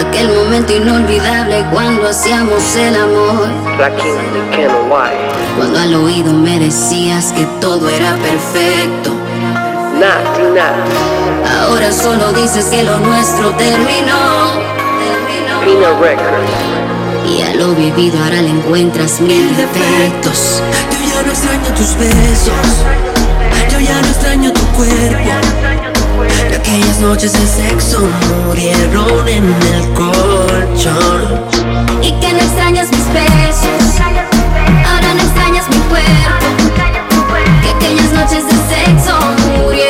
Aquel momento inolvidable cuando hacíamos el amor. Cuando al oído me decías que todo era perfecto. Ahora solo dices que lo nuestro terminó. Y a lo vivido ahora le encuentras mil defectos. Yo ya no extraño tus besos. Yo ya no extraño tu cuerpo. De aquellas noches de sexo murieron en el colchón. Y que no extrañas mis besos. Ahora no extrañas mi cuerpo. Que aquellas noches de sexo murieron.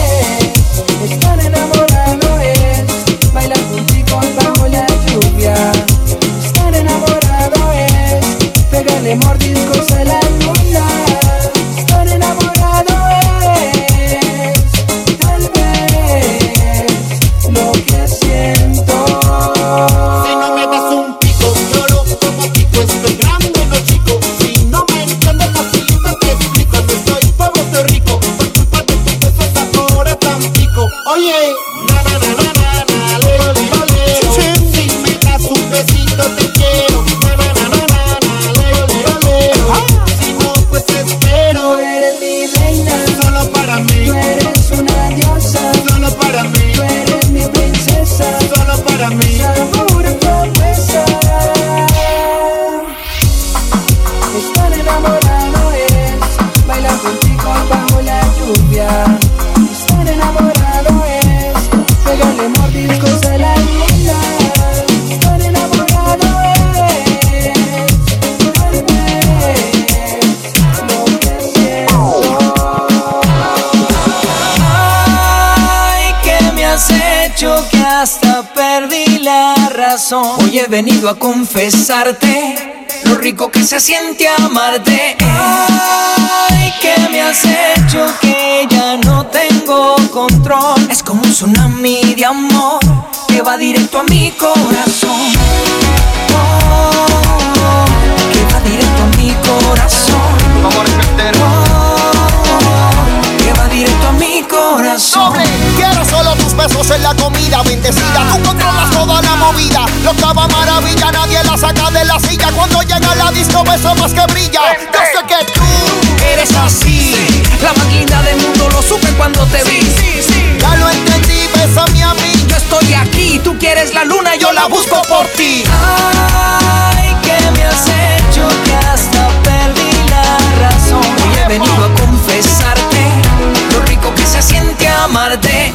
venido a confesarte lo rico que se siente amarte. Ay, que me has hecho que ya no tengo control. Es como un tsunami de amor que va directo a mi corazón. Oh, que va directo a mi corazón. Amor oh, que va directo a mi corazón. Quiero solo besos en la comida bendecida. Tú controlas toda la movida. Lo cava maravilla, nadie la saca de la silla. Cuando llega la disco, beso más que brilla. Yo sé que tú eres así. La más del mundo lo supe cuando te vi. Sí, sí, ya lo entendí, besame a mí. Yo estoy aquí, tú quieres la luna, yo la busco por ti. Ay, que me has hecho que hasta perdí la razón. Hoy he venido a confesarte siente amarte.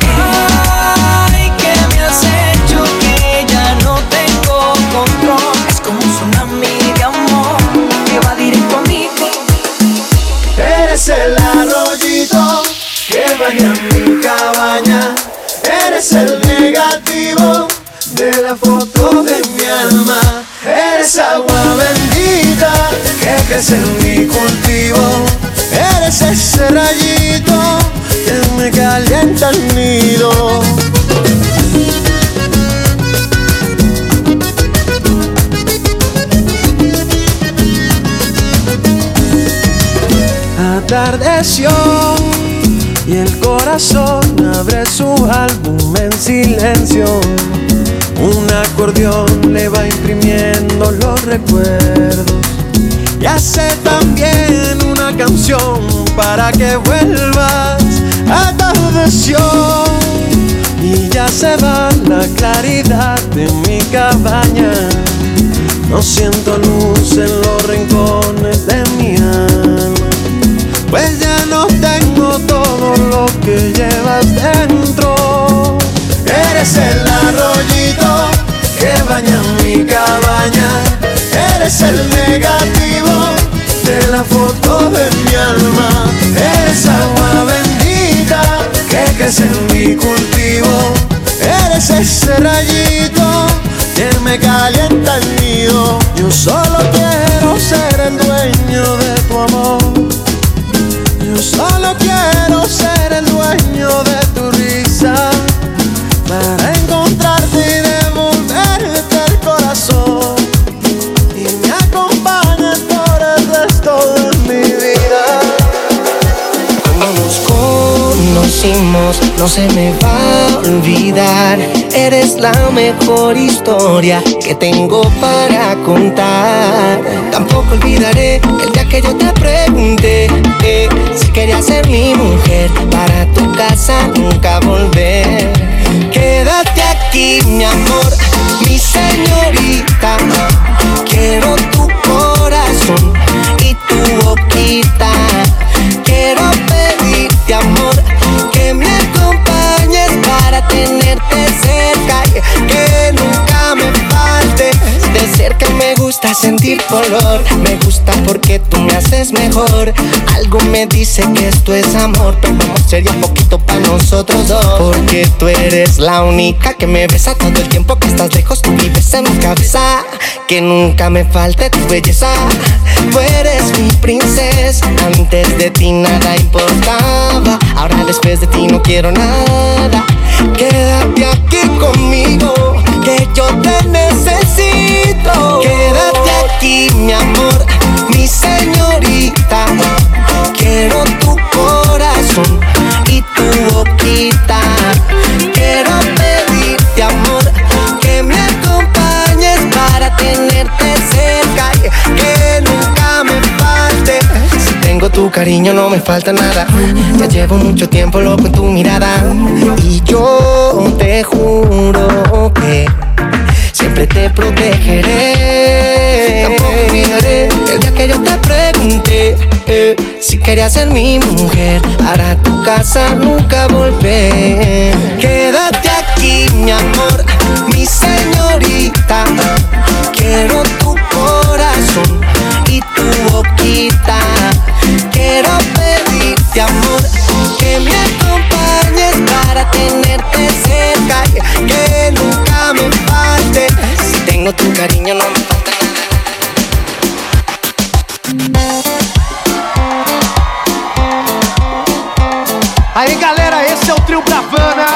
Ay, que me has hecho que ya no tengo control. Es como un tsunami de amor que va directo a mí. Eres el arroyito que baña mi cabaña. Eres el negativo de la foto de mi alma. Eres agua bendita que crece en mi cultivo. Eres ese rayito Atardeció y el corazón abre su álbum en silencio. Un acordeón le va imprimiendo los recuerdos y hace también una canción para que vuelvas. Atardeció y ya se va la claridad de mi cabaña. No siento luz en los rincones de mi alma. Pues ya no tengo todo lo que llevas dentro. Eres el arroyito que baña mi cabaña. Eres el negativo de la foto de mi alma. Eres agua que crece en mi cultivo. Eres ese rayito que me calienta el nido. Yo solo quiero ser el dueño de tu amor. No se me va a olvidar. Eres la mejor historia que tengo para contar. Tampoco olvidaré el día que yo te pregunté eh, si querías ser mi mujer para tu casa nunca volver. Quédate aquí, mi amor, mi señorita. Quiero tu tenerte cerca que nunca me falte. De cerca me gusta sentir color, me gusta porque tú me haces mejor. Algo me dice que esto es amor, pero vamos sería poquito para nosotros dos. Porque tú eres la única que me besa todo el tiempo que estás lejos, tú vives en mi cabeza. Que nunca me falte tu belleza. Tú eres mi princesa, antes de ti nada importaba. Ahora después de ti no quiero nada. Quédate aquí conmigo, que yo te necesito. Mi amor, mi señorita. Quiero tu corazón y tu boquita. Quiero pedirte amor, que me acompañes para tenerte cerca y que nunca me falte. Si tengo tu cariño no me falta nada. Ya llevo mucho tiempo loco en tu mirada y yo te juro que siempre te protegeré. Si querías ser mi mujer para tu casa nunca volver. Quédate aquí, mi amor, mi señorita. Quiero tu corazón y tu boquita. Quiero pedirte amor que me acompañes para tenerte cerca y que nunca me falte. Si tengo tu cariño no me Brasil pra Havana.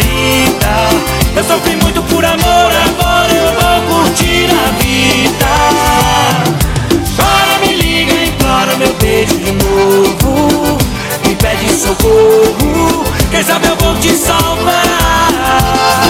saída. Eu sofri muito por amor, agora eu vou curtir a vida. Chora, me liga, implora meu beijo de novo. Me pede socorro, quem sabe eu vou te salvar.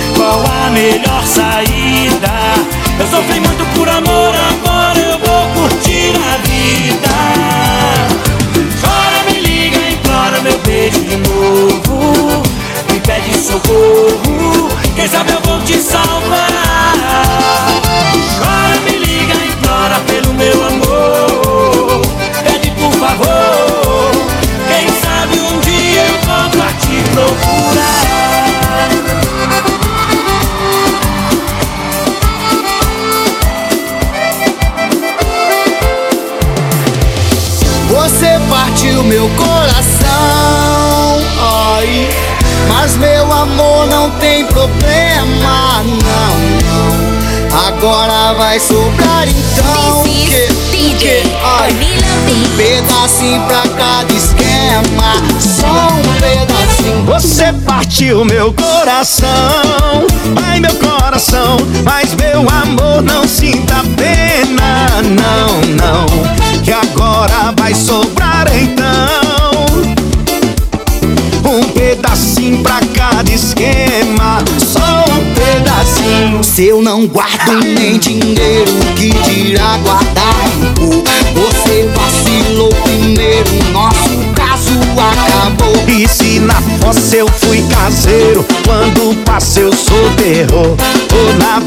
qual a melhor saída. Eu sofri muito por amor, agora eu vou curtir a vida. Chora, me liga, implora meu beijo de novo. Me pede socorro, quem sabe eu vou te salvar. Partiu meu coração, ai. Mas meu amor não tem problema, não, não. Agora vai sobrar então This ai. Camila Um pedacinho pra cada esquema, só um pedacinho. Você partiu meu coração, ai meu coração, mas meu amor não sinta pena, não, não, que agora vai sobrar então um pedacinho pra cada esquema, só um pedacinho. Se eu não guardo nem dinheiro, que dirá guardar rico? Você vacilou primeiro, nosso caso acabou. E se na fossa eu fui caseiro, quando passei eu sou terror. Ou na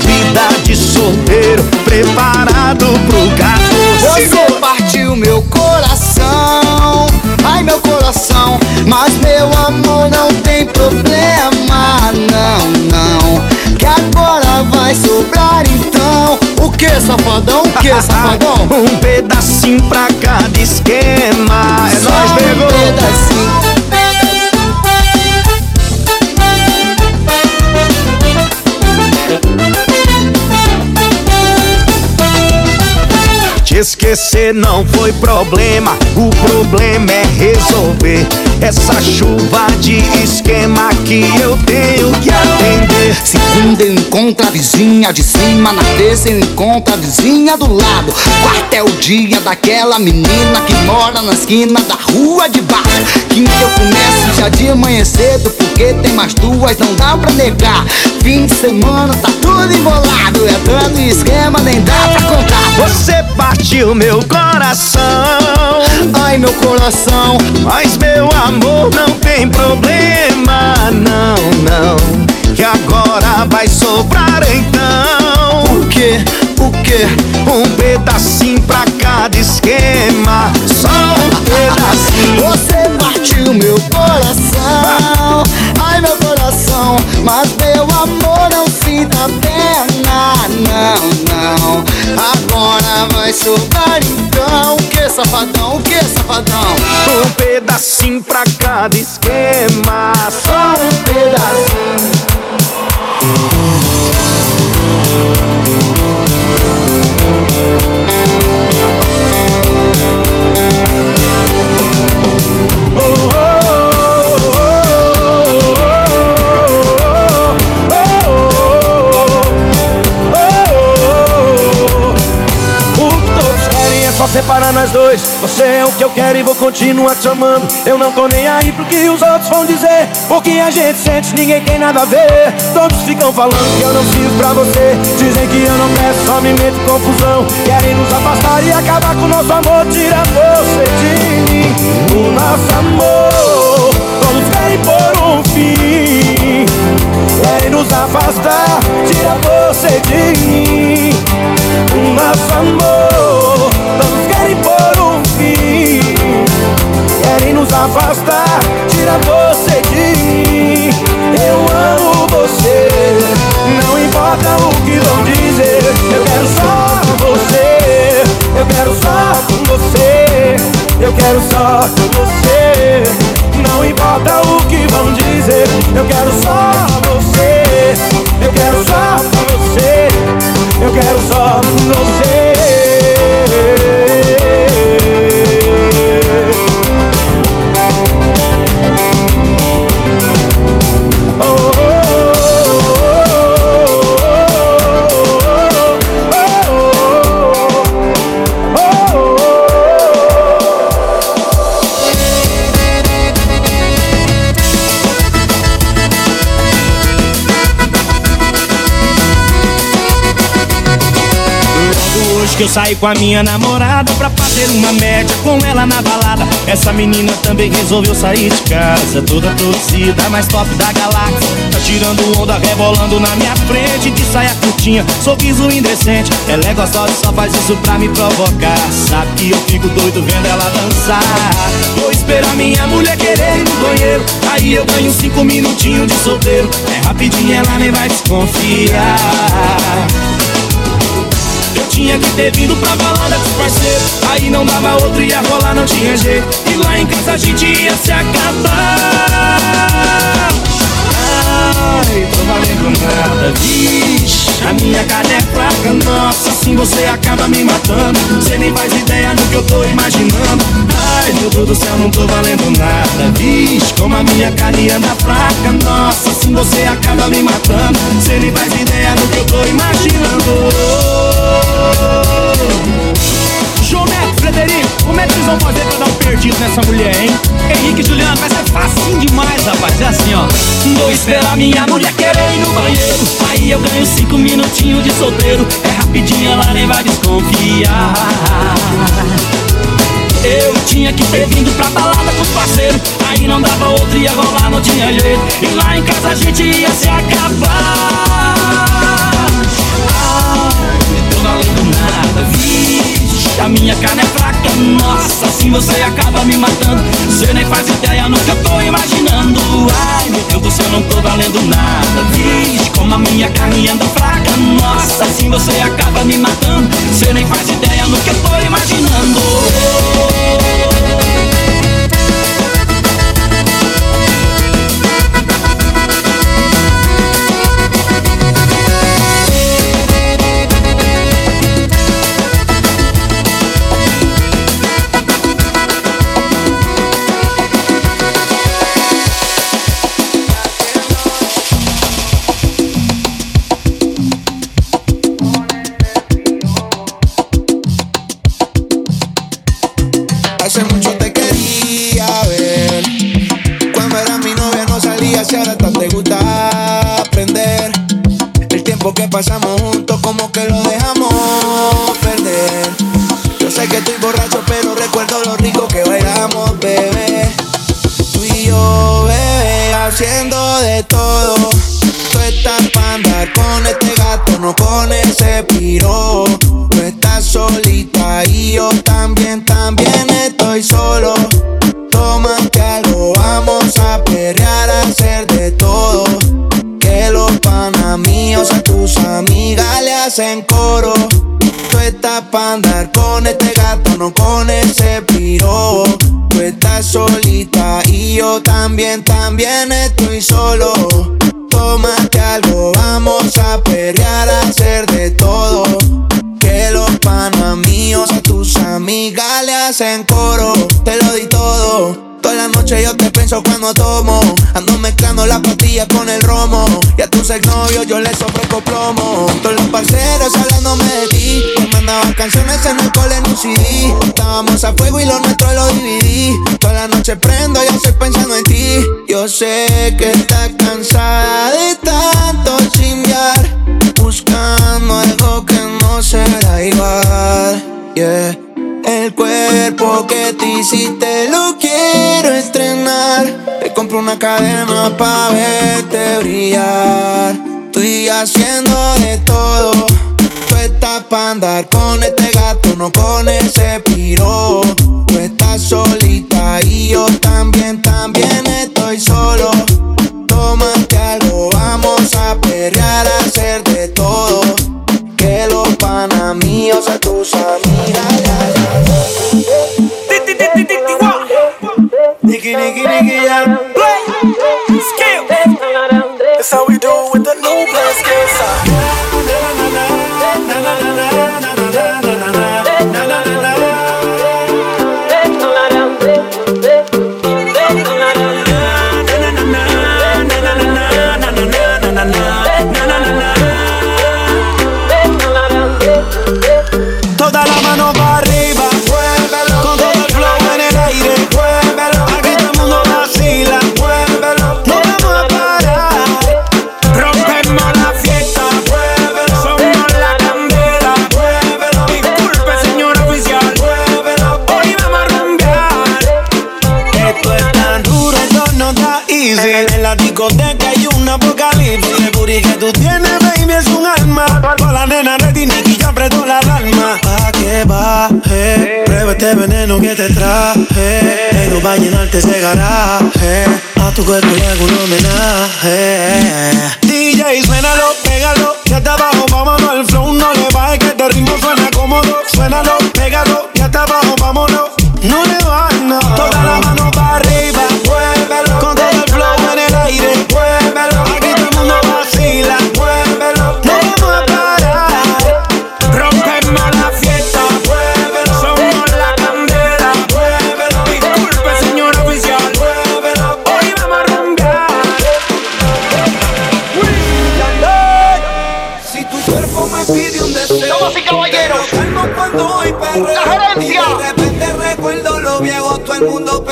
dias. Um pedacinho pra cada esquerda. Esquecer não foi problema, o problema é resolver essa chuva de esquema que eu tenho que atender. Segunda eu encontro a vizinha de cima, na terça eu encontro a vizinha do lado. Quarta é o dia daquela menina que mora na esquina da rua de baixo. Quinta eu começo já de manhã cedo, porque tem mais duas, não dá pra negar. Fim de semana tá tudo embolado, é dando esquema, nem dá pra contar. Você partiu meu coração, Ai meu coração, mas meu amor não tem problema, não, não. Que agora vai sobrar então. o que, o que? Um pedacinho pra cada esquema, só um pedacinho. Você partiu meu coração, ai meu coração, mas meu amor não sinta pena, não, não. Agora vai sobrar então, que safadão, que safadão? Um pedacinho pra cada esquema, só um pedacinho. Separar nós dois. Você é o que eu quero e vou continuar te amando. Eu não tô nem aí pro que os outros vão dizer. O que a gente sente, ninguém tem nada a ver. Todos ficam falando que eu não sirvo pra você. Dizem que eu não peço, só me meto em confusão. Querem nos afastar e acabar com o nosso amor. Tira você de mim, o nosso amor. Todos querem pôr um fim. Querem nos afastar, tira você de mim o nosso amor. Todos querem pôr um fim, querem nos afastar, tira você de mim. Eu amo você, não importa o que vão dizer. Eu quero só você, eu quero só com você, eu quero só com você. Não importa o que vão dizer, eu quero só você, eu quero só com você. Eu quero só você. Saí com a minha namorada Pra fazer uma média com ela na balada. Essa menina também resolveu sair de casa Toda produzida, mais top da galáxia. Tá tirando onda, rebolando na minha frente De saia curtinha, sorriso indecente. Ela é gostosa e só faz isso pra me provocar. Sabe que eu fico doido vendo ela dançar. Vou esperar minha mulher querer ir no banheiro. Aí eu ganho cinco minutinhos de solteiro. É rapidinho, ela nem vai desconfiar tinha que ter vindo pra balada com os parceiros. Aí não dava outro, ia rolar, não tinha jeito. E lá em casa a gente ia se acabar. Ai, tô valendo nada, vixe A minha cara é fraca, nossa Assim você acaba me matando. Você nem faz ideia do que eu tô imaginando. Ai, meu Deus do céu, não tô valendo nada, vixe Como a minha carne anda fraca, nossa Assim você acaba me matando. Você nem faz ideia do que eu tô imaginando João Neto, Frederico, como é que vocês vão fazer pra dar um perdido nessa mulher, hein? Henrique e Juliano, vai ser facinho demais, rapaz. É assim, ó. Vou esperar minha mulher querer ir no banheiro. Aí eu ganho cinco minutinhos de solteiro. É rapidinho, ela nem vai desconfiar. Eu tinha que ter vindo pra balada com os parceiros Aí não dava outro, ia rolar, não tinha jeito E lá em casa a gente ia se acabar valendo nada. Vixe, a minha carne é fraca Nossa, assim você acaba me matando. Você nem faz ideia no que eu tô imaginando. Ai, meu Deus do céu, não tô valendo nada. Vixe, como a minha carne anda fraca Nossa, assim você acaba me matando. Você nem faz ideia no que eu tô imaginando. También, también estoy solo. Tómate algo, vamos a perrear, a hacer de todo. Que los panas míos a tus amigas le hacen coro. Yo te pienso cuando tomo. Ando mezclando las pastillas con el romo. Y a tus exnovios yo les ofrezco plomo. Todos los parceros hablándome de ti. Me mandaban canciones en el cole en un CD. Estábamos a fuego y lo nuestro lo dividí. Toda la noche prendo y estoy pensando en ti. Yo sé que estás cansada de tanto chimbear. Buscando algo que no será igual. Yeah. El cuerpo que te hiciste lo quiero estrenar. Te compro una cadena pa' verte brillar. Estoy haciendo de todo. Tú estás pa' andar con este gato, no con ese piro. Tú estás solita y yo también, también estoy solo. Tómate algo, vamos a perrear, a hacer de todo. Que los panas míos a tus amigas. Nigga, nigga, yeah. Skill. That's how we do with the new blast discoteca hay un apocalipsis. El booty que tú tienes, baby, es un alma. Toda la nena ready, Nicky ya apretó la alarma. Pa' que baje, prueba este veneno que te traje. Vengo pa' llenarte ese garaje. A tu cuerpo le hago un homenaje. DJ, suénalo, pégalo, ya está abajo, vámonos. El flow no le baje, que este ritmo suena cómodo. Suénalo, pégalo, ya está abajo, vámonos. No le bajes, no. Toda la me pide un deseo, Damas y caballeros, cuando perreo. la gerencia. Y de repente recuerdo lo viejo, todo el mundo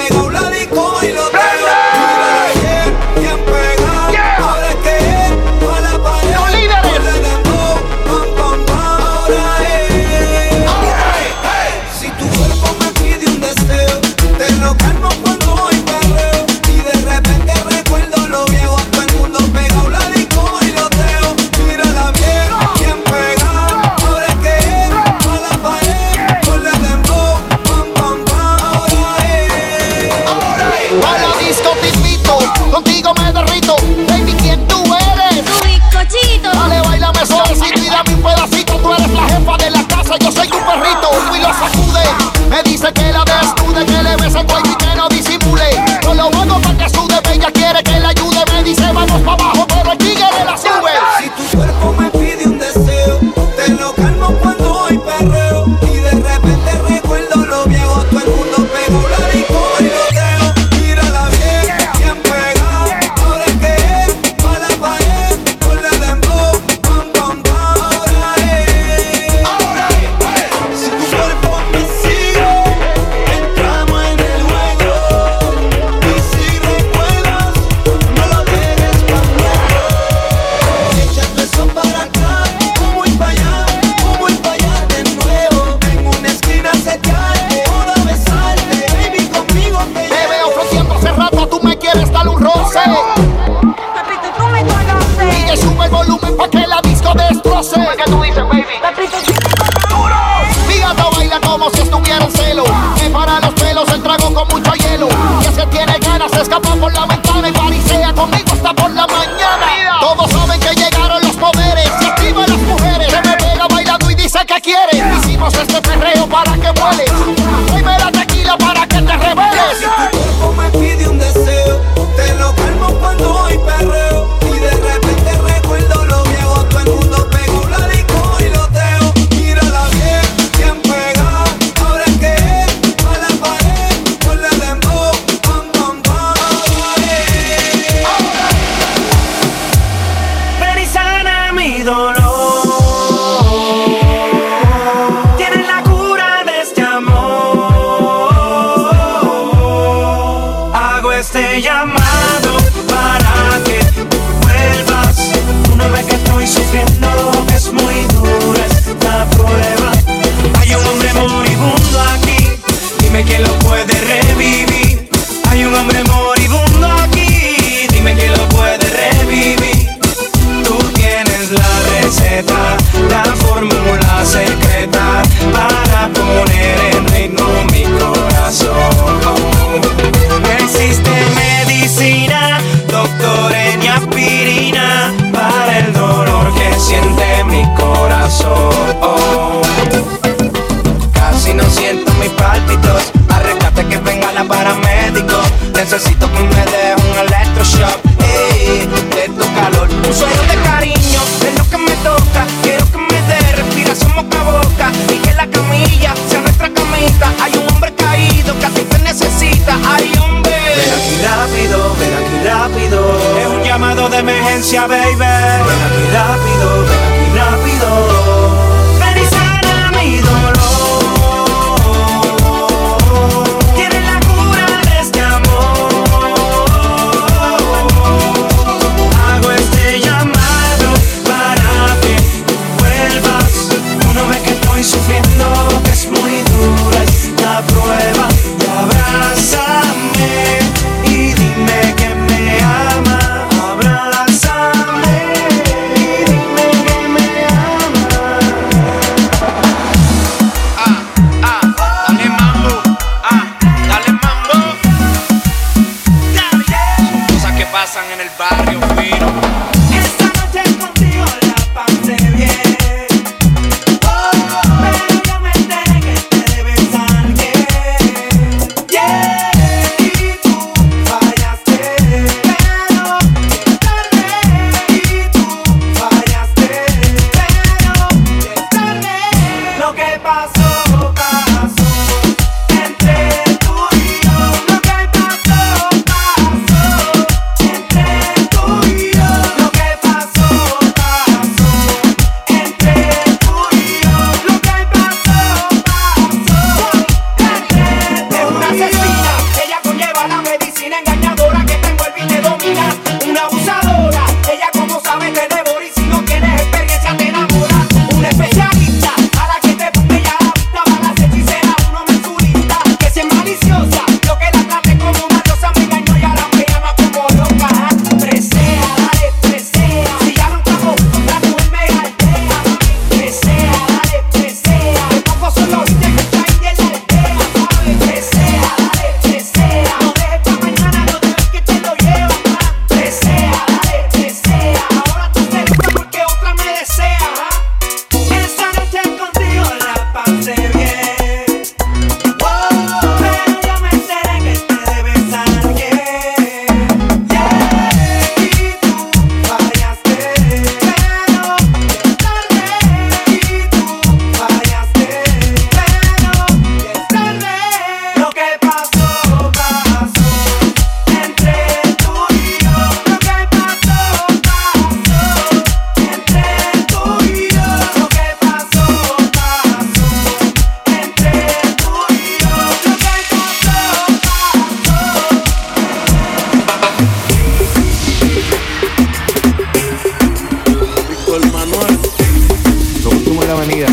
Avenida,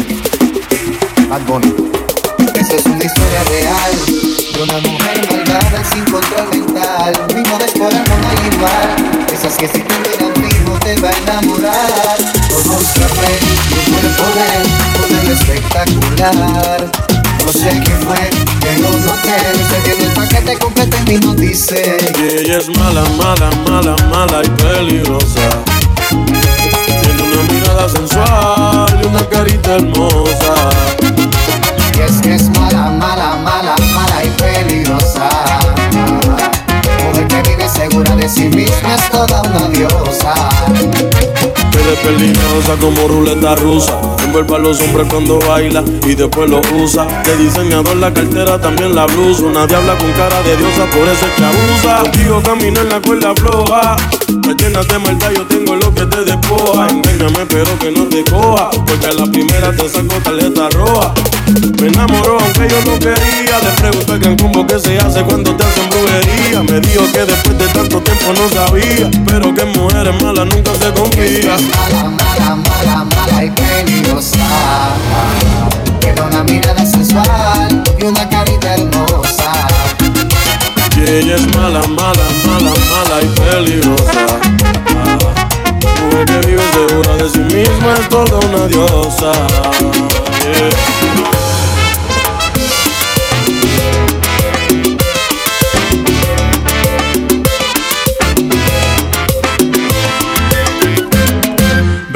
Bad Esa es una historia real de una mujer malvada sin control mental. Un hijo descolado no hay igual. Esas que si te miran fijo te va a enamorar. Todo su café, tu cuerpo de poder espectacular. No sé qué fue, pero no te sé que el paquete completo y no dice. Y ella es mala, mala, mala, mala y peligrosa. Una mirada sensual y una carita hermosa. Y es que es mala, mala, mala, mala y peligrosa. Mujer que vive segura de sí misma es toda una diosa. Pero es peligrosa como ruleta rusa. Envuelve a los hombres cuando baila y después lo usa. De diseñador la cartera, también la blusa. Una diabla con cara de diosa, por eso es que abusa. Contigo camino en la cuerda floja. Me llenas de maldad, yo tengo lo que te despoja. Engáñame, pero que no te coja. Porque a la primera te saco tarjeta roja. Me enamoró aunque yo no quería. Le pregunté a cómo que se hace cuando te hacen brujería. Me dijo que después de tanto tiempo no sabía. Pero que mujeres malas nunca se confía. Mala, mala, mala y peligrosa. Tiene una mirada sensual y una carita hermosa. Y ella es mala, mala, mala, mala y peligrosa. Mujer que vive segura de sí misma es toda una diosa.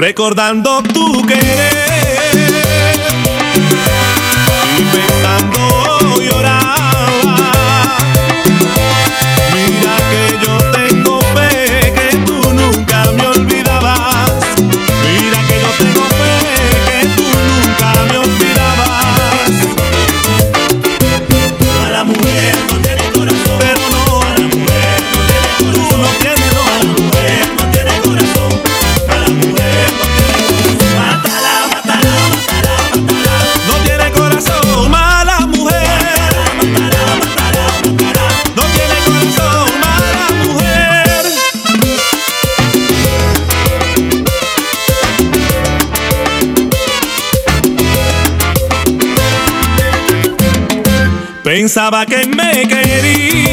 Recordando tu querer Pensaba que me querías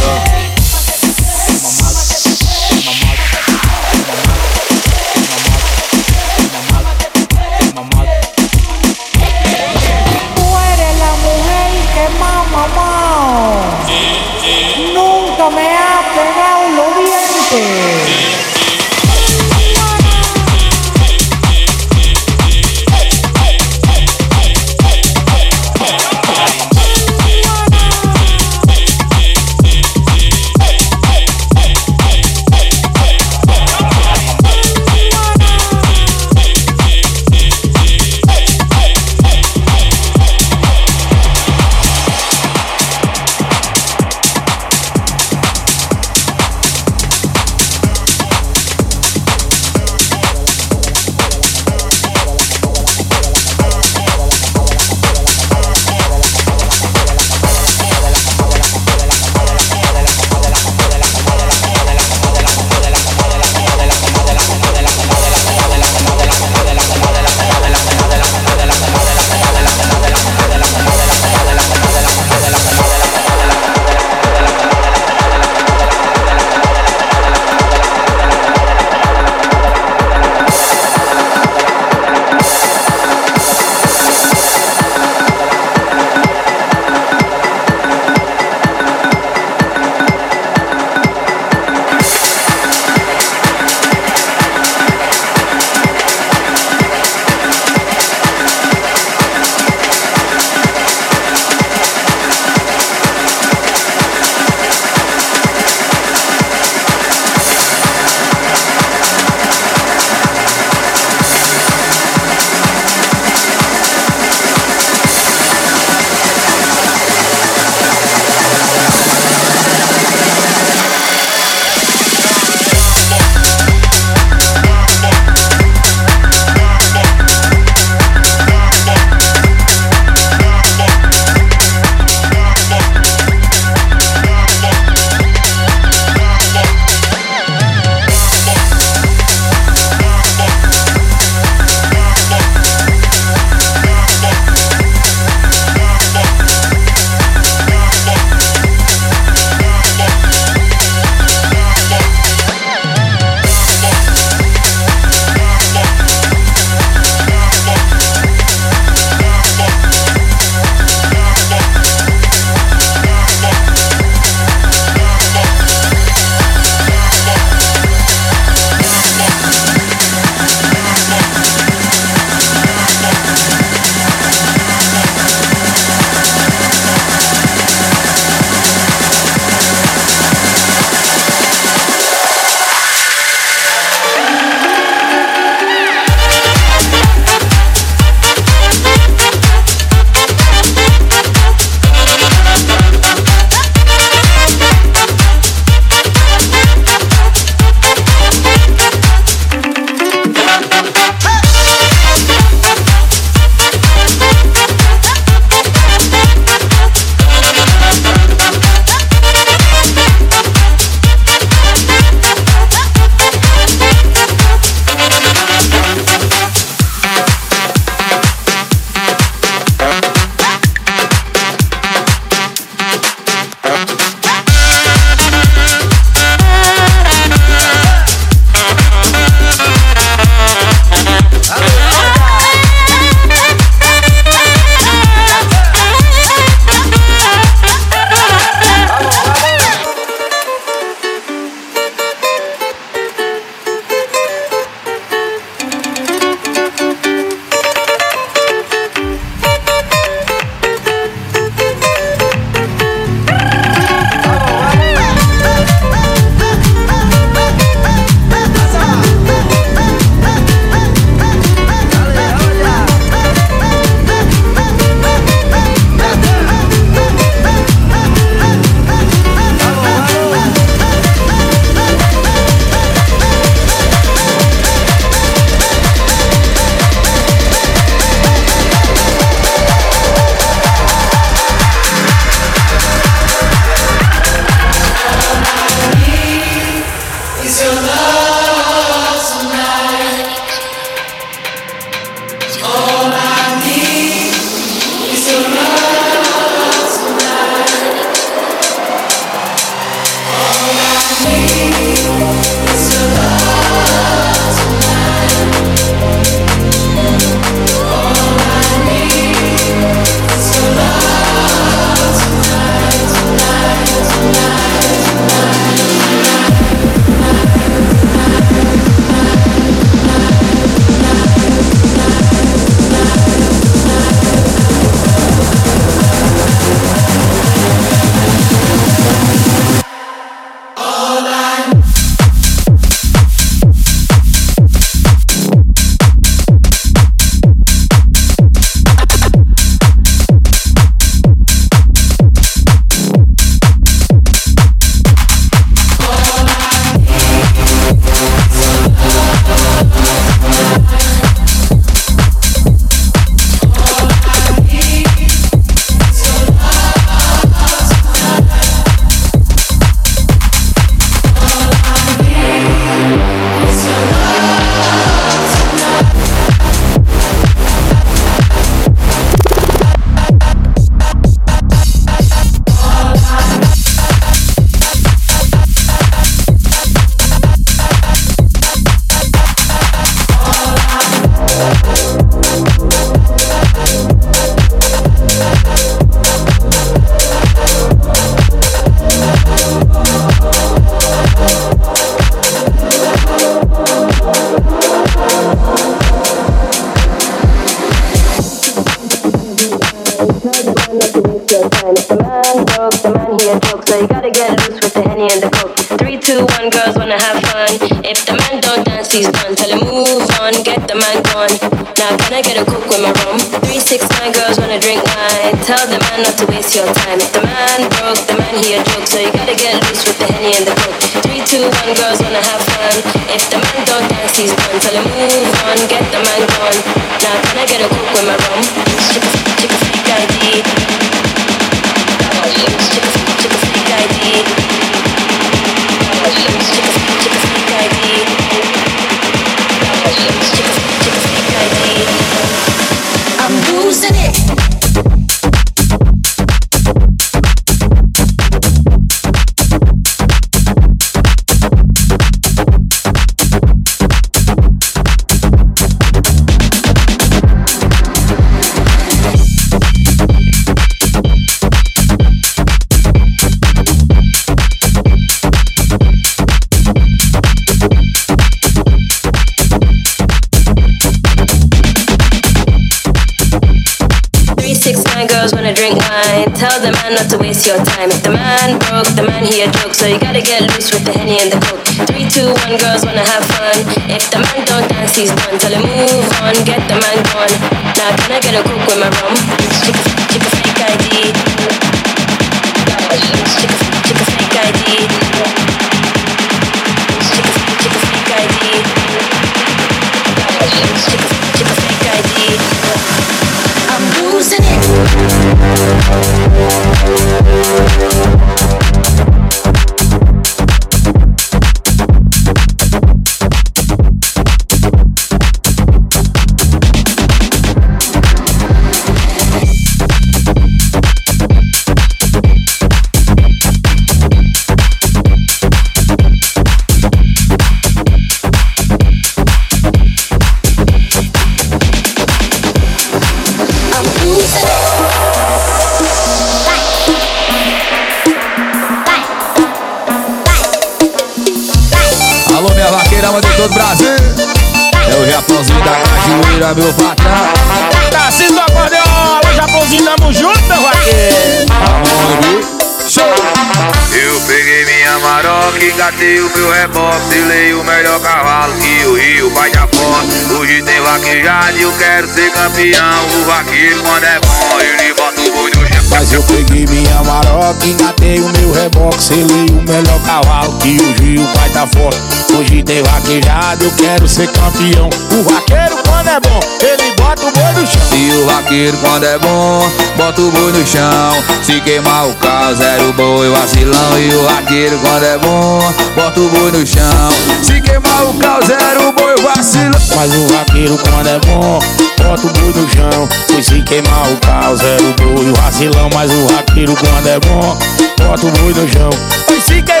ser campeão. O vaqueiro quando é bom, ele bota o boi no chão. E o vaqueiro quando é bom, bota o boi no chão. Se queimar o carro, zero o boi, vacilão. E o vaqueiro quando é bom, bota o boi no chão. Se queimar o carro, zero o boi, vacilão. Mas o vaqueiro quando é bom, bota o boi no chão. Pois se queimar o carro, zero o boi, o vacilão. Mas o vaqueiro quando é bom, bota o boi no chão. Pois se queimar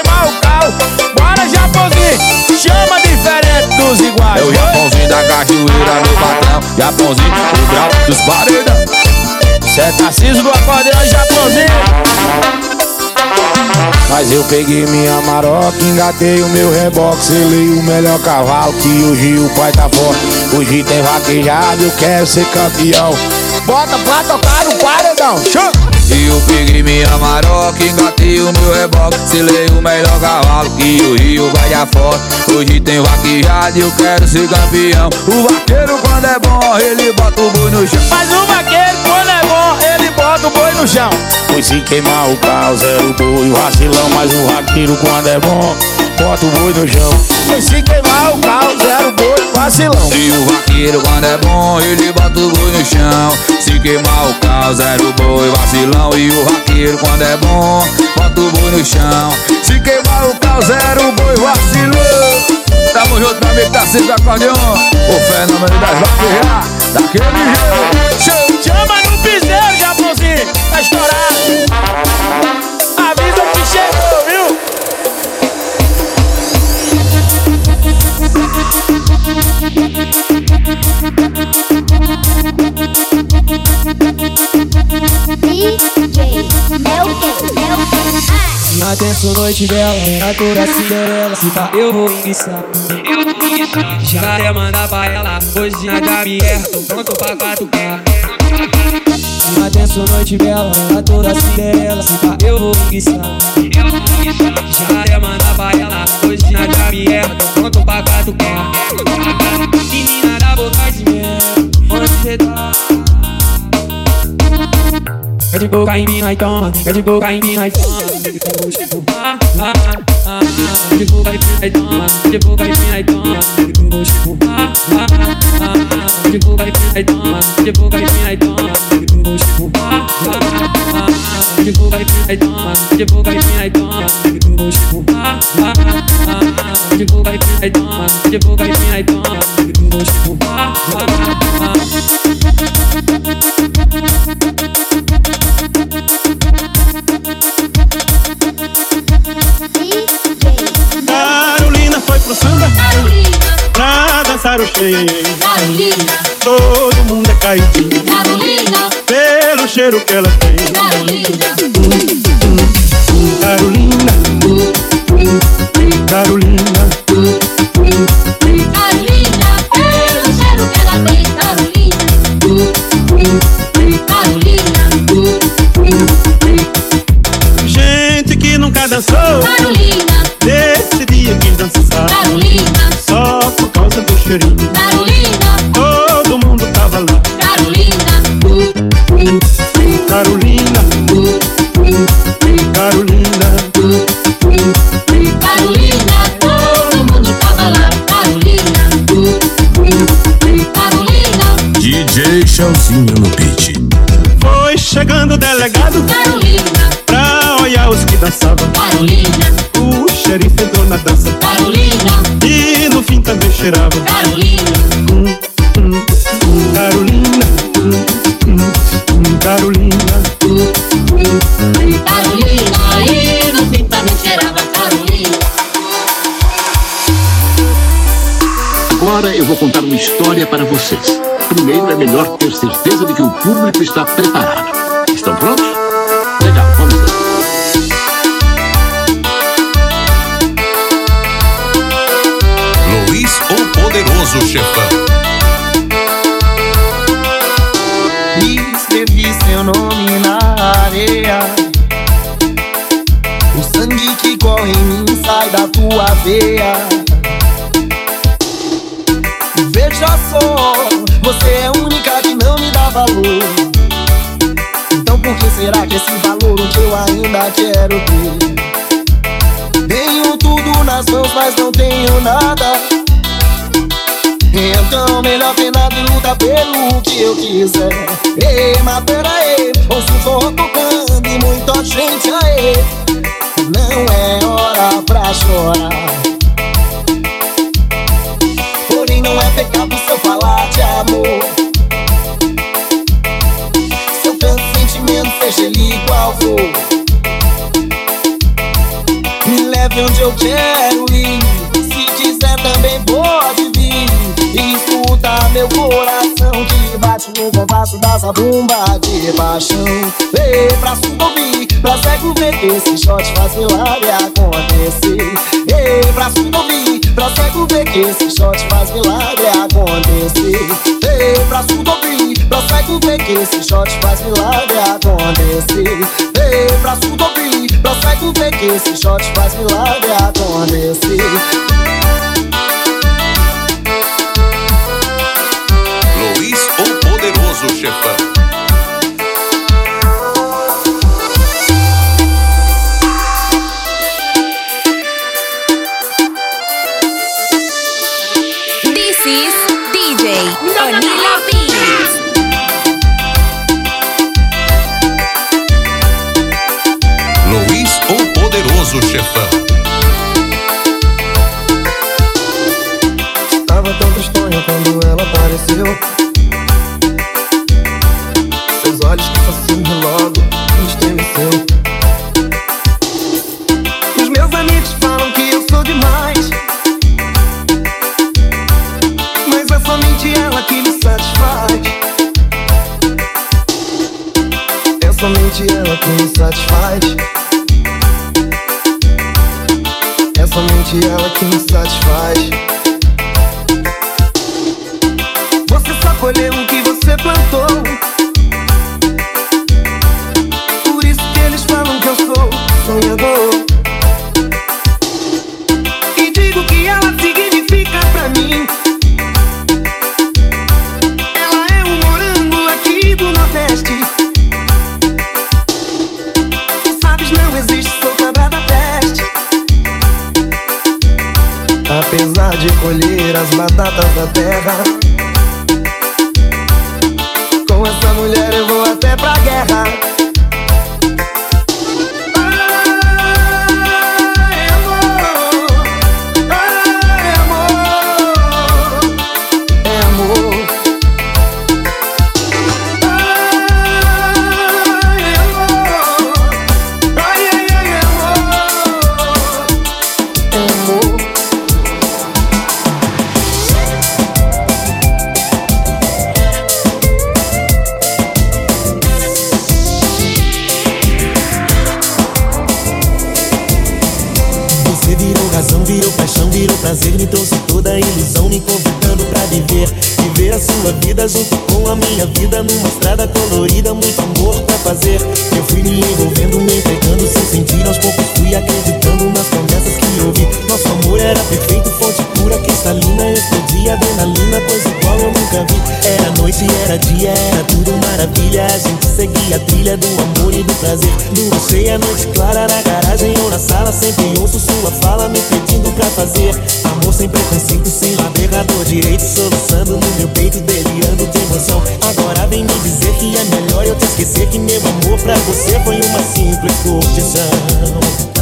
dos iguais. É o Japãozinho da Cajueira, meu patrão. Japãozinho, o grau dos paredão. Cê é Tarcísio do acordeon, Japãozinho. Mas eu peguei minha maroca, engatei o meu reboque, selei o melhor cavalo que hoje o pai tá forte. Hoje tem vaquejado, eu quero ser campeão. Bota pra tocar no paredão, show! E eu peguei minha maroca, engatei o meu reboque Selei o melhor cavalo que o Rio vai dar forte Hoje tem vaquejada e eu quero ser campeão O vaqueiro quando é bom, ele bota o boi no chão Mas o vaqueiro quando é bom, ele bota o boi no chão. Pois se queimar o carro, zero boi, o vacilão. Mas o vaqueiro quando é bom, bota o boi no chão. Pois se queimar o carro, zero boi, vacilão. E o vaqueiro quando é bom, ele bota o boi no chão Se queimar o carro, zero boi, vacilão E o vaqueiro quando é bom, bota o boi no chão Se queimar o carro, zero boi, vacilão Tamo junto, meu amigo, tá sendo acordeon O fenômeno das vaqueiras, daquele jeito Show! Chama no piseiro, Japãozinho. Tá estourado. Avisa que chegou, Na tenso noite dela, era toda Cinderela. Se tá, eu vou enguiçar Já até mandar pra ela Hoje na Gabriela, tô pronto pra catucar Uma tenso noite bela, ela toda cinderela. Se pá, eu vou conquistar Já é manda pra ela, hoje na Gabriela Tô pronto pra catucar Quer de boca em mim, aí toma Quer de boca em mim, aí toma Ah, ah, ah, ah Quer de boca em mim, aí toma Quer de boca em mim, aí toma Ah, ah, ah, ah Quer de boca em mim, aí toma Quer de boca em mim, aí toma Ah, ah, ah, ah Quer de boca em mim, aí toma Quer de boca em mim, aí toma Ah, ah, ah, ah Quer de boca em mim, aí toma Quer de boca em mim, aí toma Carolina Todo mundo é caidinho. Carolina Pelo cheiro que ela tem para vocês. Primeiro é melhor ter certeza de que o público está preparado. Estão prontos? Legal, vamos lá. Luiz o Poderoso Chefão. Escrevi seu nome na areia. O sangue que corre em mim sai da tua veia. Será que esse valor o que eu ainda quero ter? Tenho tudo nas mãos, mas não tenho nada. Então melhor ter nada e lutar pelo que eu quiser Ei, mas peraí, ouço som tocando e muita gente aí Não é hora pra chorar bomba de paixão. Ei, pra ouvir, pra cego ver esse shot faz milagre acontecer. Ei, pra ouvir, pra cego ver esse shot faz milagre acontecer. Ei, pra ouvir, pra cego ver esse shot faz milagre acontecer. Ei, pra ouvir, pra cego ver esse shot faz milagre acontecer. Luiz o Poderoso Chefão. sucesso eu te esquecer Que meu amor pra você foi uma simples curtição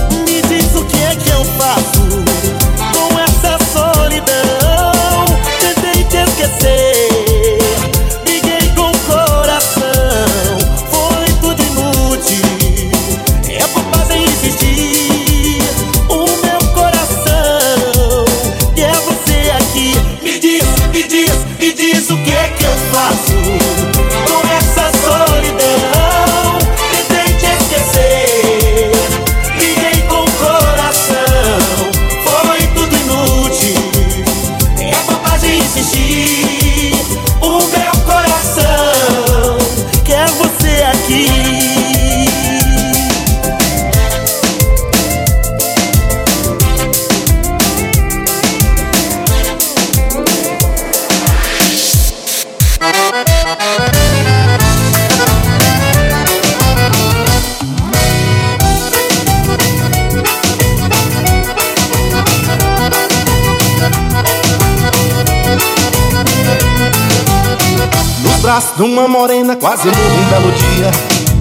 Uma morena, quase morro um belo dia.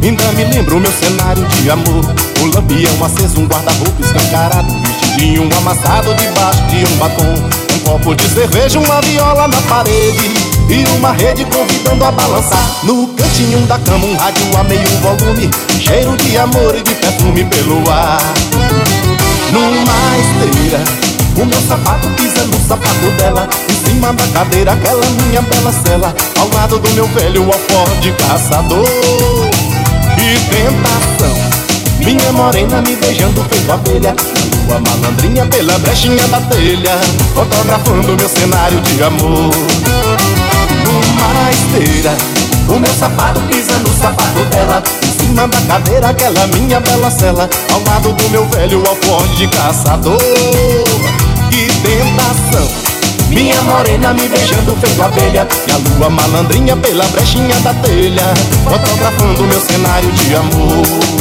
Ainda me lembro o meu cenário de amor. Um lampião aceso, um guarda-roupa escancarado. Um vestidinho amassado debaixo de um batom. Um copo de cerveja, uma viola na parede. E uma rede convidando a balançar. No cantinho da cama, um rádio a meio volume. Cheiro de amor e de perfume pelo ar. Numa esteira, o meu sapato pisa no sapato dela Em cima da cadeira, aquela minha bela cela Ao lado do meu velho alforje caçador. Que tentação Minha morena me beijando feito abelha Lua malandrinha pela brechinha da telha Fotografando meu cenário de amor. Numa esteira o meu sapato pisa no sapato dela Em cima da cadeira, aquela minha bela cela Ao lado do meu velho alforje caçador. Que tentação Minha morena me beijando feito abelha. E a lua malandrinha pela brechinha da telha. Fotografando meu cenário de amor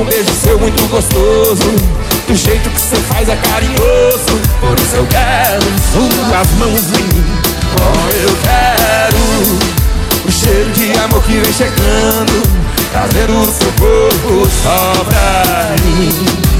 um beijo seu muito gostoso. Do jeito que você faz é carinhoso. Por isso eu quero suas mãos em mim Como eu quero O cheiro de amor que vem chegando. Trazer o seu corpo só pra mim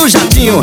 no jatinho.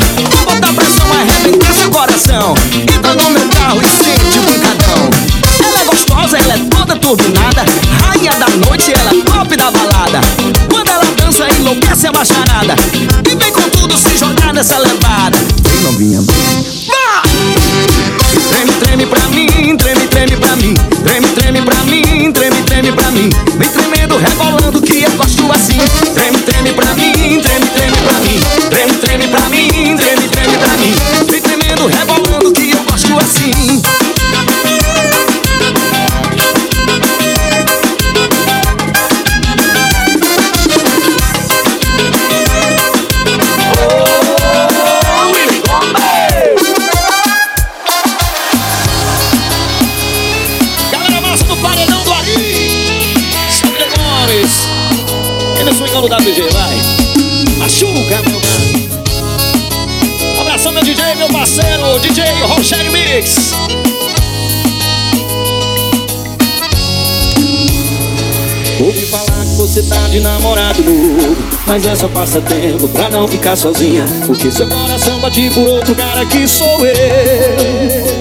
Mas é só passatempo pra não ficar sozinha. Porque seu coração bate por outro cara que sou eu.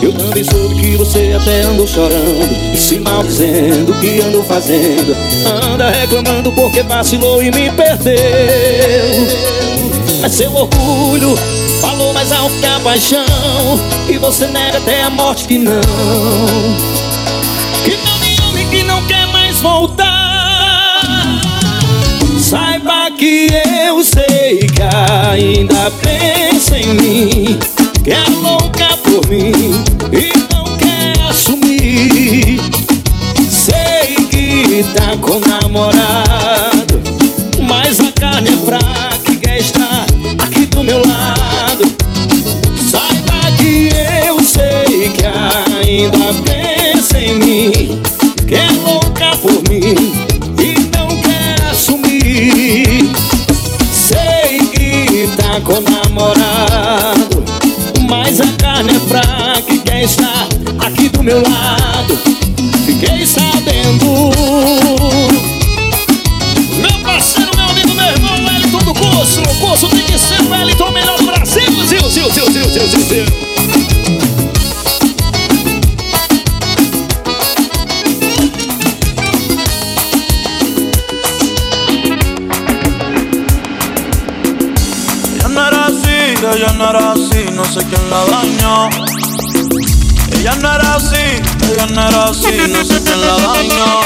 Eu também soube que você até andou chorando E se maldizendo o que andou fazendo? Anda reclamando porque vacilou e me perdeu. Mas seu orgulho falou mais alto que a paixão E você nega até a morte que não. Que não me ama que não quer mais voltar. que eu sei que ainda pensa em mim Que é louca por mim e não quer assumir. Sei que tá com namorado Mas a carne é fraca e quer estar aqui do meu lado. Saiba que eu sei que ainda pensa em mim Que é louca por mim you I no.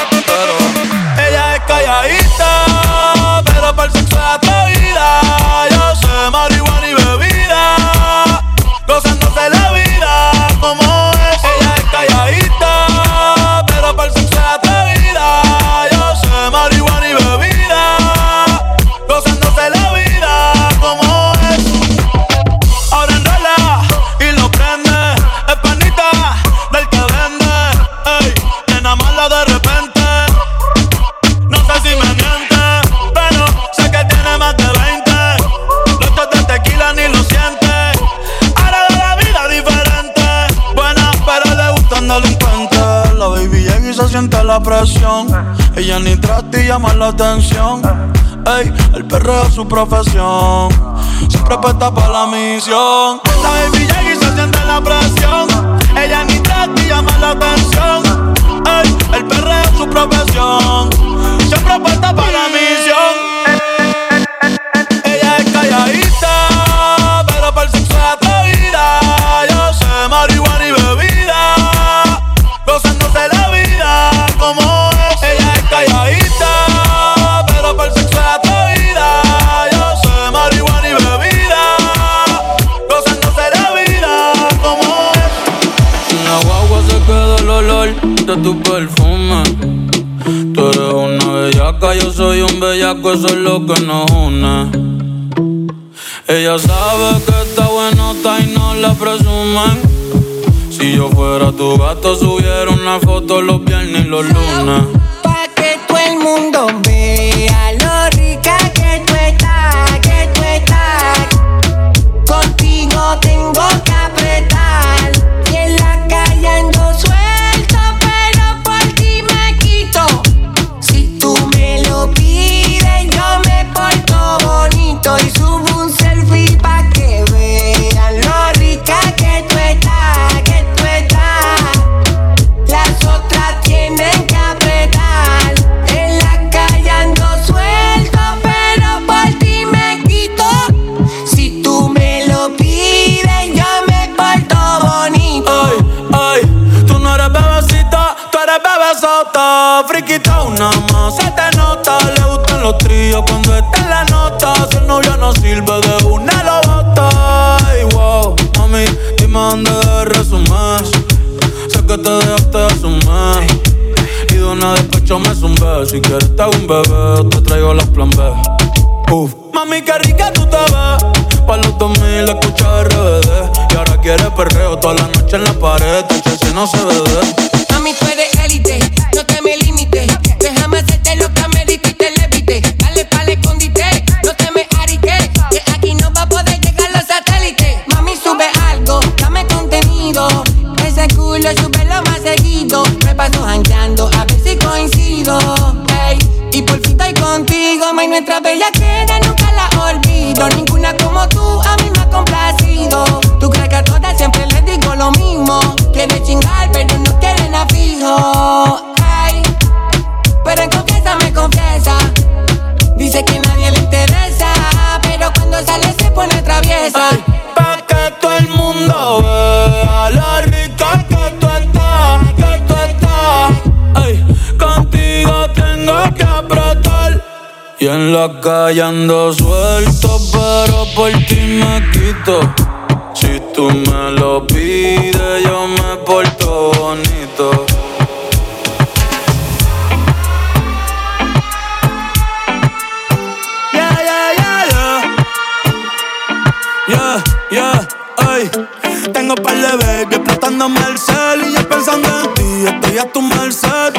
profesión. Siempre apuesta para la misión. eso es lo que nos une. Ella sabe que está bueno está y no la presumen. Si yo fuera tu gato, subiera una foto los viernes y los lunes. Tu quieres tá um un la calle ando suelto, pero por ti me quito. Si tú me lo pides, yo me porto bonito. Yeah, yeah, yeah, yeah. Yeah, yeah, ay. Tengo par de bebés explotándome el cel y yo pensando en ti, estoy a tu merced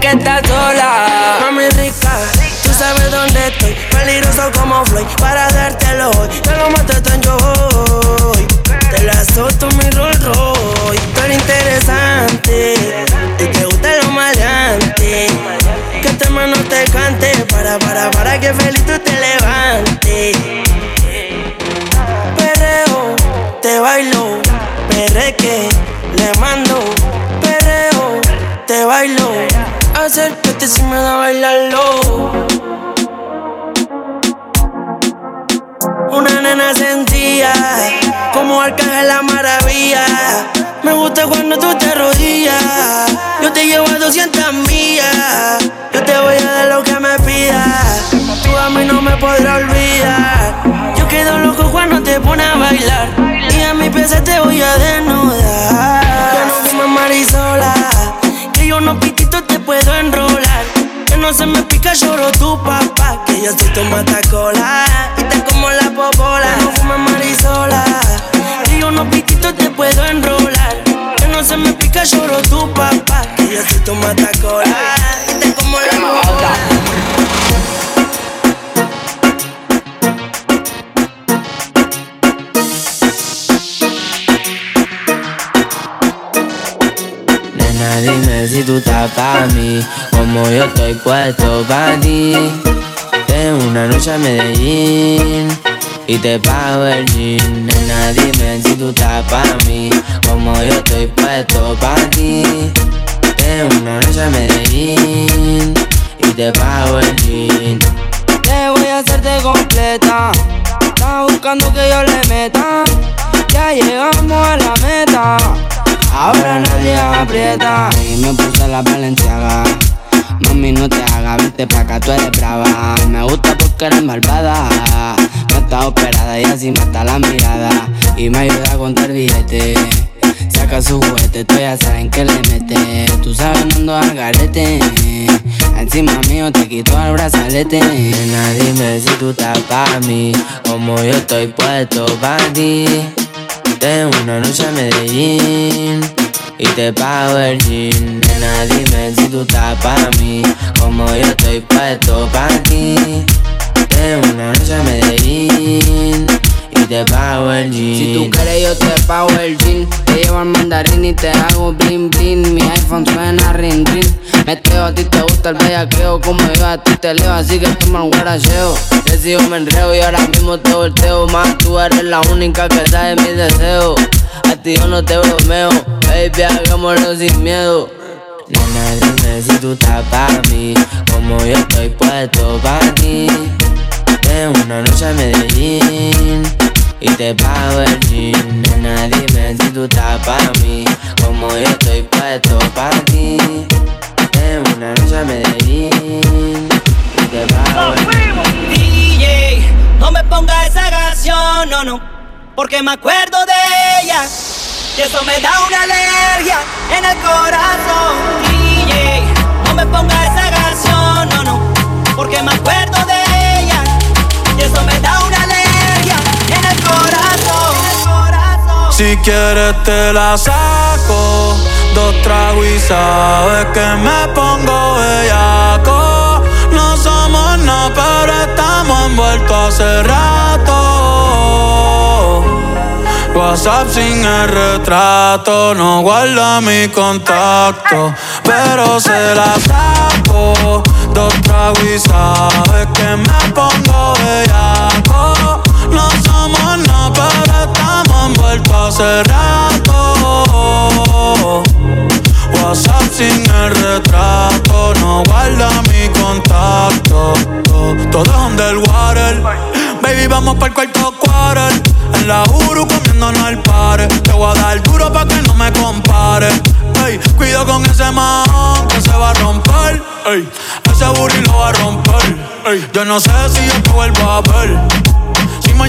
que estás sola. Mami rica, tú sabes dónde estoy. Peligroso como Floyd, para dártelo hoy. Te lo mato tan yo hoy. Te la soto mi Rolls Royce. Tú eres interesante, y te gusta lo maleante. Que este hermano te cante, para, para, para que feliz acércate si me da bailarlo. Una nena sentía como arcángel la maravilla. Me gusta cuando tú te arrodillas. Yo te llevo a 200 millas. Yo te voy a dar lo que me pidas. Tú a mí no me podrás olvidar. Yo quedo loco cuando te pones a bailar. Y a mi pieza te voy a desnudar. Yo no fumo marisola. Que yo no te puedo enrolar. Que no se me pica, lloro tu papá. Que yo soy tu matacola. Y te como la popola. No fumo marisola. Yo no pitito te puedo enrolar. Que no se me pica, lloro tu papá. Que yo soy tu matacola. Y te como la popola. Dime si tú estás pa' mí, como yo estoy puesto pa' ti. Tengo una noche a Medellín y te pago el jean. Nena, dime si tú estás pa' mí, como yo estoy puesto pa' ti. Tengo una noche a Medellín y te pago el jean. Te voy a hacerte completa. Estás buscando que yo le meta. Ya llegamos a la meta. Ahora nadie aprieta. Y me puse la valenciaga. Mami, no te hagas, vete pa' acá, tú eres brava. Me gusta porque eres malvada. No está operada y así mata la mirada. Y me ayuda a contar billetes. Saca su juguete, tú ya saben que le mete. Tú sabes, ando al garete. Encima mío te quito el brazalete. Nena, dime si tú estás pa' mí. Como yo estoy puesto pa' ti. Tengo una noche a Medellín y te pago el jean. Nena, dime si tú estás pa' mí, como yo estoy puesto pa' ti. Tengo una noche a Medellín el. Si tú quieres yo te pago el jean. Te llevo al mandarín y te hago bling bling. Mi iPhone suena ring ring. Meteo, a ti te gusta el bellaqueo. Como yo a ti te leo, así que toma un guaracheo. Te sigo, me enreo y ahora mismo te volteo. Más tú eres la única que sabe mis deseos A ti yo no te bromeo. Baby, hagámoslo sin miedo. Nena, dime si tú estás pa' mí. Como yo estoy puesto pa' ti. Tengo una noche a Medellín y te pago el jean Nena, dime si tú estás pa' mí. Como yo estoy puesto pa' ti. Tengo una noche a Medellín y te pago el DJ, no me ponga esa canción, no, no, porque me acuerdo de ella. Y eso me da una alergia en el corazón. DJ, no me ponga esa canción, no, no, porque me acuerdo de ella. Y eso me da una en corazón. Si quieres te la saco, dos tragos y sabes que me pongo bellaco. No somos nada, pero estamos envueltos hace rato. WhatsApp sin el retrato, no guarda mi contacto, pero se la saco. Dos tragos y sabes que me pongo bellaco. Envueltos hace rato. WhatsApp sin el retrato, no guarda mi contacto. Todo es underwater. Baby, vamos para el cuarto quarter. En la Uru comiéndonos al pare. Te voy a dar duro pa' que no me compare. Ey, cuido con ese man que se va a romper. Ey, ese booty lo va a romper. Yo no sé si yo te vuelvo a ver.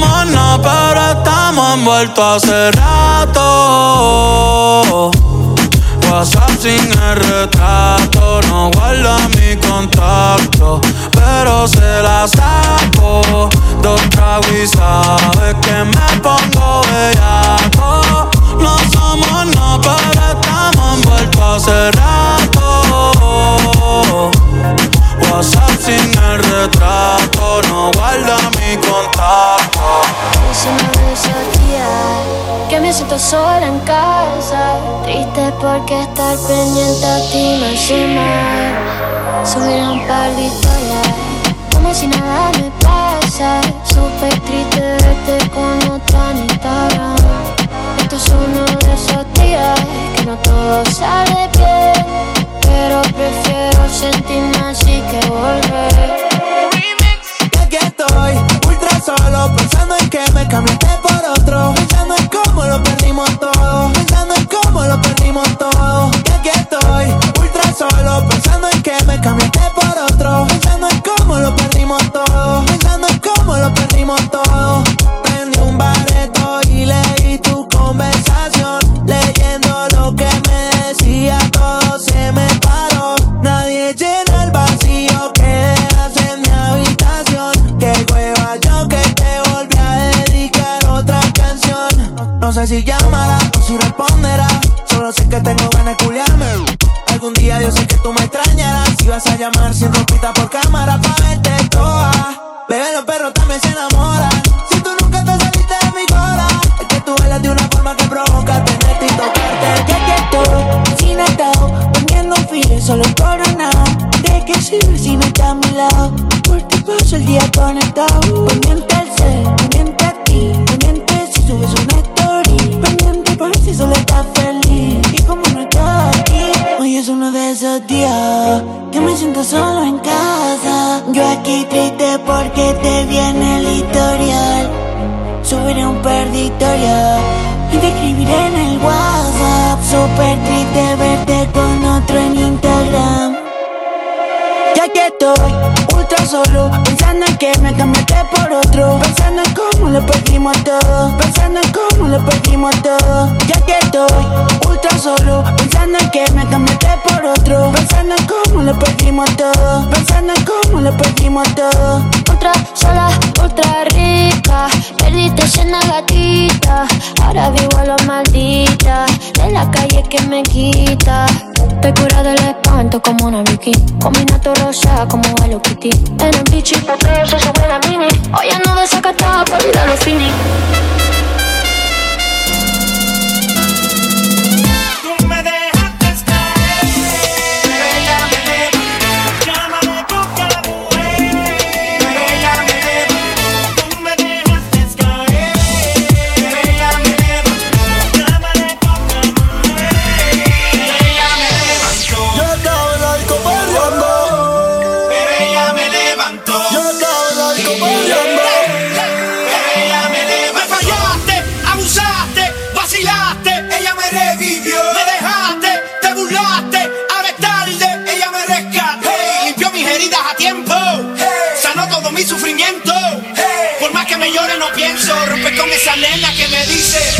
No nada, pero estamos envueltos hace rato. WhatsApp sin el retrato, no guarda mi contacto, pero se la saco. Dos tragos y sabes que me pongo bellaco. No somos nada, pero estamos envueltos hace rato. WhatsApp sin el retrato, no guarda mi contacto. Es uno de esos días que me siento sola en casa. Triste porque estar pendiente a ti me mal. Subir un par de historias, como si nada me pasa. Súper triste verte con otra en. Esto es uno de esos días que no todo sale bien. Pero prefiero sentirme así que volver. Ya que estoy ultra solo Pensando en que me cambiaste por otro. Pensando en cómo lo perdimos todo. Pensando en cómo lo perdimos todo. Ya que estoy ultra solo Pensando en No sé si llamará o si responderá Solo sé que tengo ganas de culiarme Algún día yo sé que tú me extrañarás Si vas a llamar sin ropita por cámara pa' verte toda Bebé, los perros también se enamoran Si tú nunca te saliste de mi cora Es que tú bailas de una forma que provoca tenerte y tocarte Ya que estoy sin atado, poniendo fines solo coronado. ¿De qué sirve si no está a mi lado? Por ti paso el día conectado. Porque te viene el historial. Subiré un perditorio y te escribiré en el WhatsApp. Súper triste verte con otro en Instagram. Ya que estoy ultra solo, pensando en que me cambiaste por otro. Pensando en cómo lo perdimos todo. Pensando en cómo lo perdimos todo. Ya que estoy ultra solo, pensando en que me cambiaste por otro. Pensando en cómo lo perdimos todo. Pensando en cómo lo perdimos todo. Ultra sola, ultra rica. Perdiste cena gatita. Ahora vivo a lo maldita. De la calle que me quita. Te cura del espanto como una Vicky. Combina tu rosa como Hello Kitty. En el bichi, porque se sube la mini. Hoy ando desacatada por olvidar los fini. con esa nena que me dice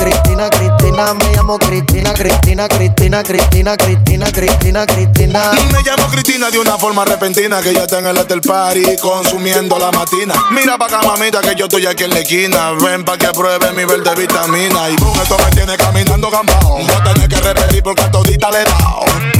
Cristina, Cristina, me llamo Cristina, Cristina, Cristina, Cristina, Cristina, Cristina, Cristina. Me llamo Cristina de una forma repentina que ya está en el hotel party consumiendo la matina. Mira pa' acá, mamita, que yo estoy aquí en la esquina. Ven pa' que pruebe mi verde vitamina. Y con esto me tiene caminando gambao. No tenés que repetir porque a todita le he dado.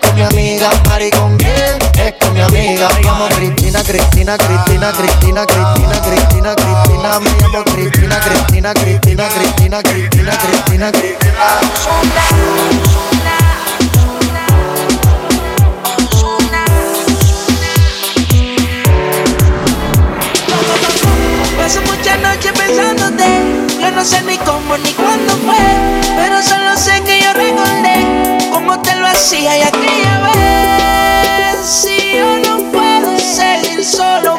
mi amiga Mari con? Es con mi amiga llamo Cristina, Cristina, Cristina, Cristina, Cristina, Cristina, Cristina. Me llamo Cristina, Cristina, Cristina, Cristina, Cristina, Cristina, Cristina. Pensándote. Yo no sé ni cómo ni cuándo fue. Pero solo sé que yo recordé cómo te lo hacía y aquella vez. Si yo no puedo seguir solo,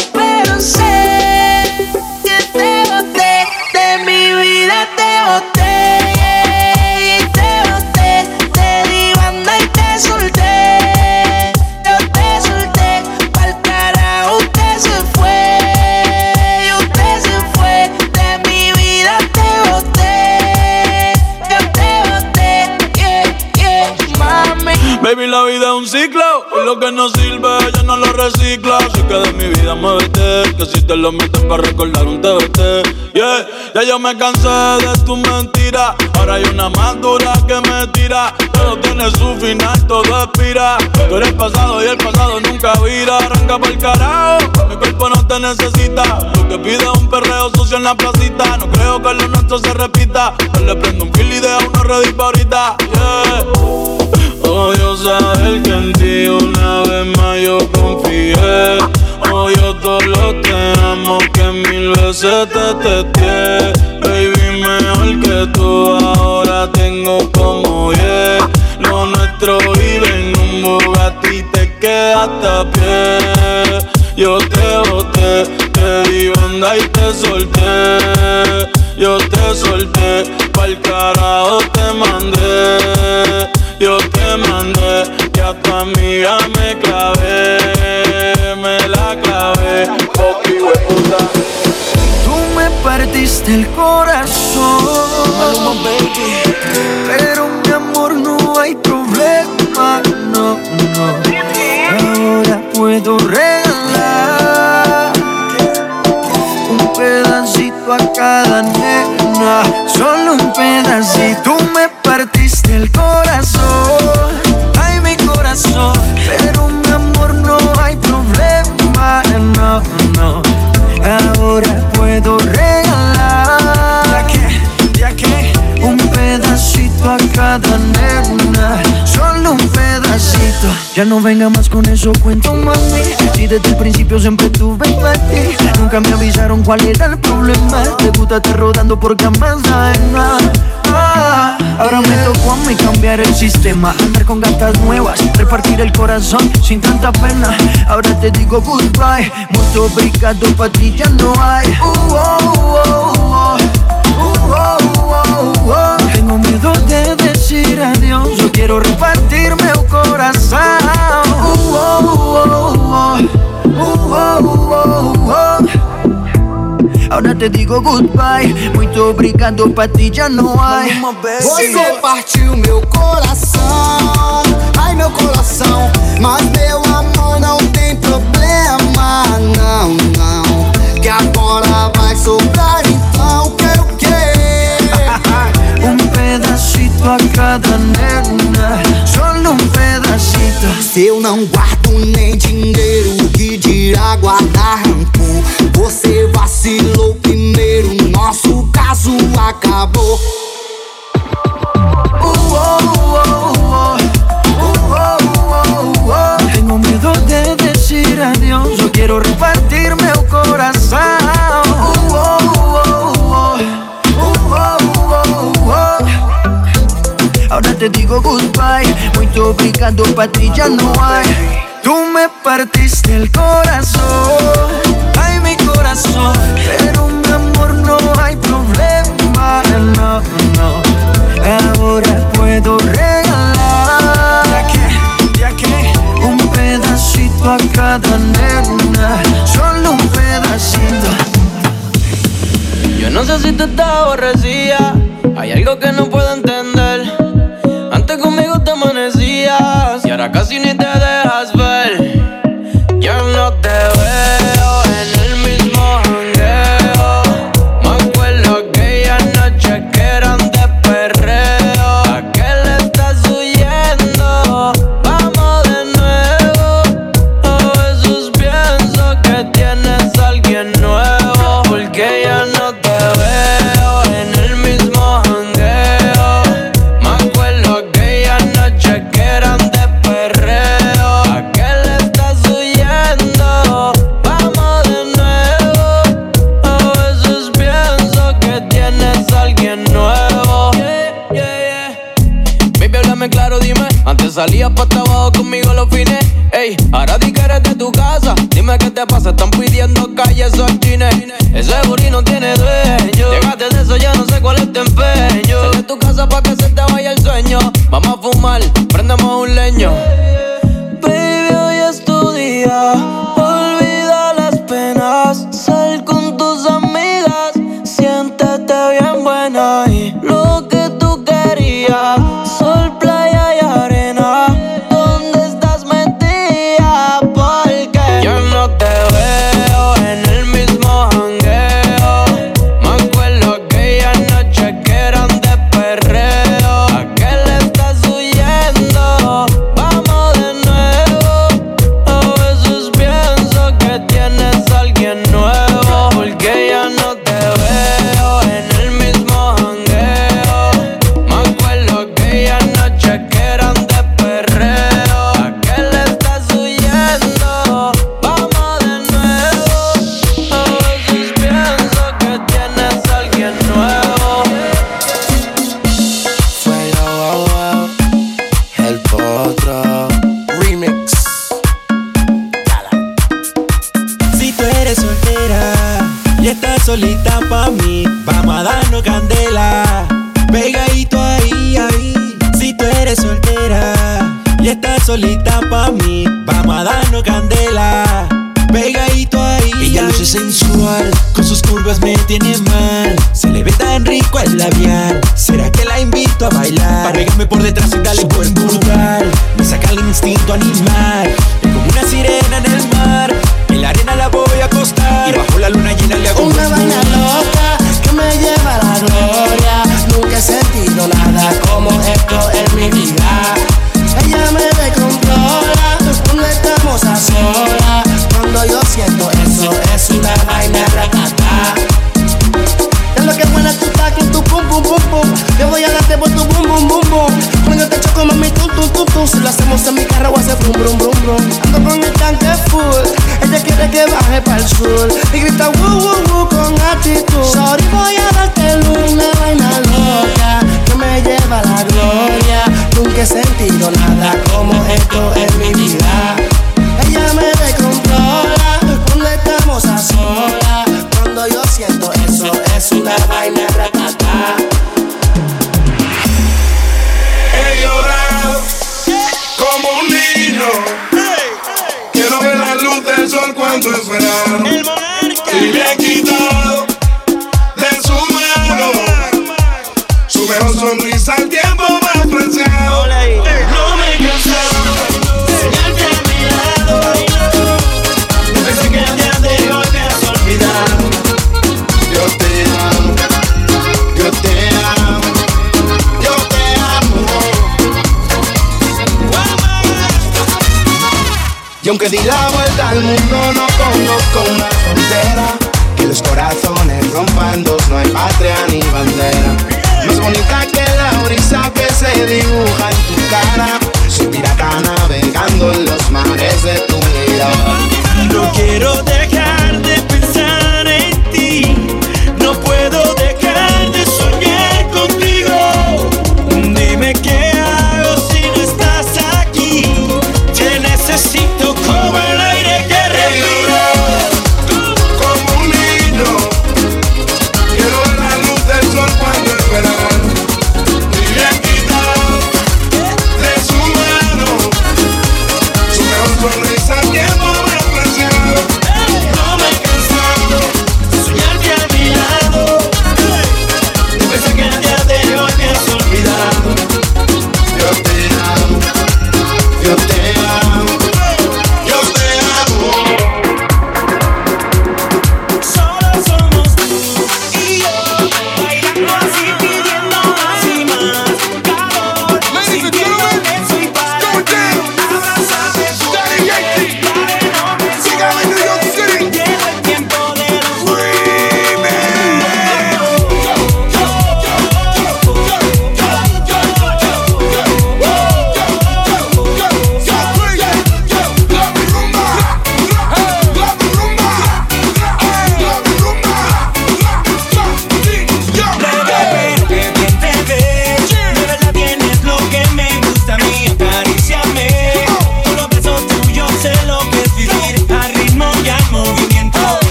y lo que no sirve ya no lo recicla. Así que de mi vida muévete, que si te lo metes para recordar un TBT. Yeah, ya yo me cansé de tu mentira. Ahora hay una más dura que me tira. Todo tiene su final, todo expira. Tú eres pasado y el pasado nunca vira. Arranca por el carajo, mi cuerpo no te necesita. Lo que pide un perreo sucio en la placita. No creo que lo nuestro se repita. Yo le prendo un kill y deja uno ready pa' ahorita. Yeah. Odio saber que en ti una vez más yo confié. Todos los te amo que mil veces te testé. Baby, mejor que tú ahora tengo como yeah. Lo nuestro vive en un Bugatti te quedaste a pie. Yo te boté, te di banda y te solté. Yo te solté, pa'l carajo te mandé. el corazón. Pero mi amor, no hay problema, no, no. Ahora puedo regalar un pedacito a cada nena, solo un pedacito. Me partiste el corazón, ay mi corazón. Pero mi amor, no hay problema, no, no. Ahora puedo regalar Ya no venga más con eso, cuento mami Si desde el principio siempre tuve ti Nunca me avisaron cuál era el problema. Te gusta estar rodando por camas Ahora me tocó a mí cambiar el sistema Andar con gatas nuevas Repartir el corazón sin tanta pena. Ahora te digo goodbye Mucho obrigado pa' ti ya no hay. Oh, oh, oh, Tengo miedo de Eu quero repartir Yo quiero repartir mi corazón. Uh -oh, uh -oh, Ahora te digo goodbye. Muito obrigado, pra ti já não há. Você compartiu meu coração. Ai, meu coração. Mas meu amor não tem problema. Não, não. Que agora vai sobrar então. Quero o quê? um pra cada nega Só num pedacito. Se eu não guardo nem dinheiro Que dirá guardar rancor? Você vacilou primeiro Nosso caso acabou. Tengo miedo de decir adiós Yo quiero repartir meu coração. te digo goodbye. Muito obrigado, pa' ti ya no hay. Tú me partiste el corazón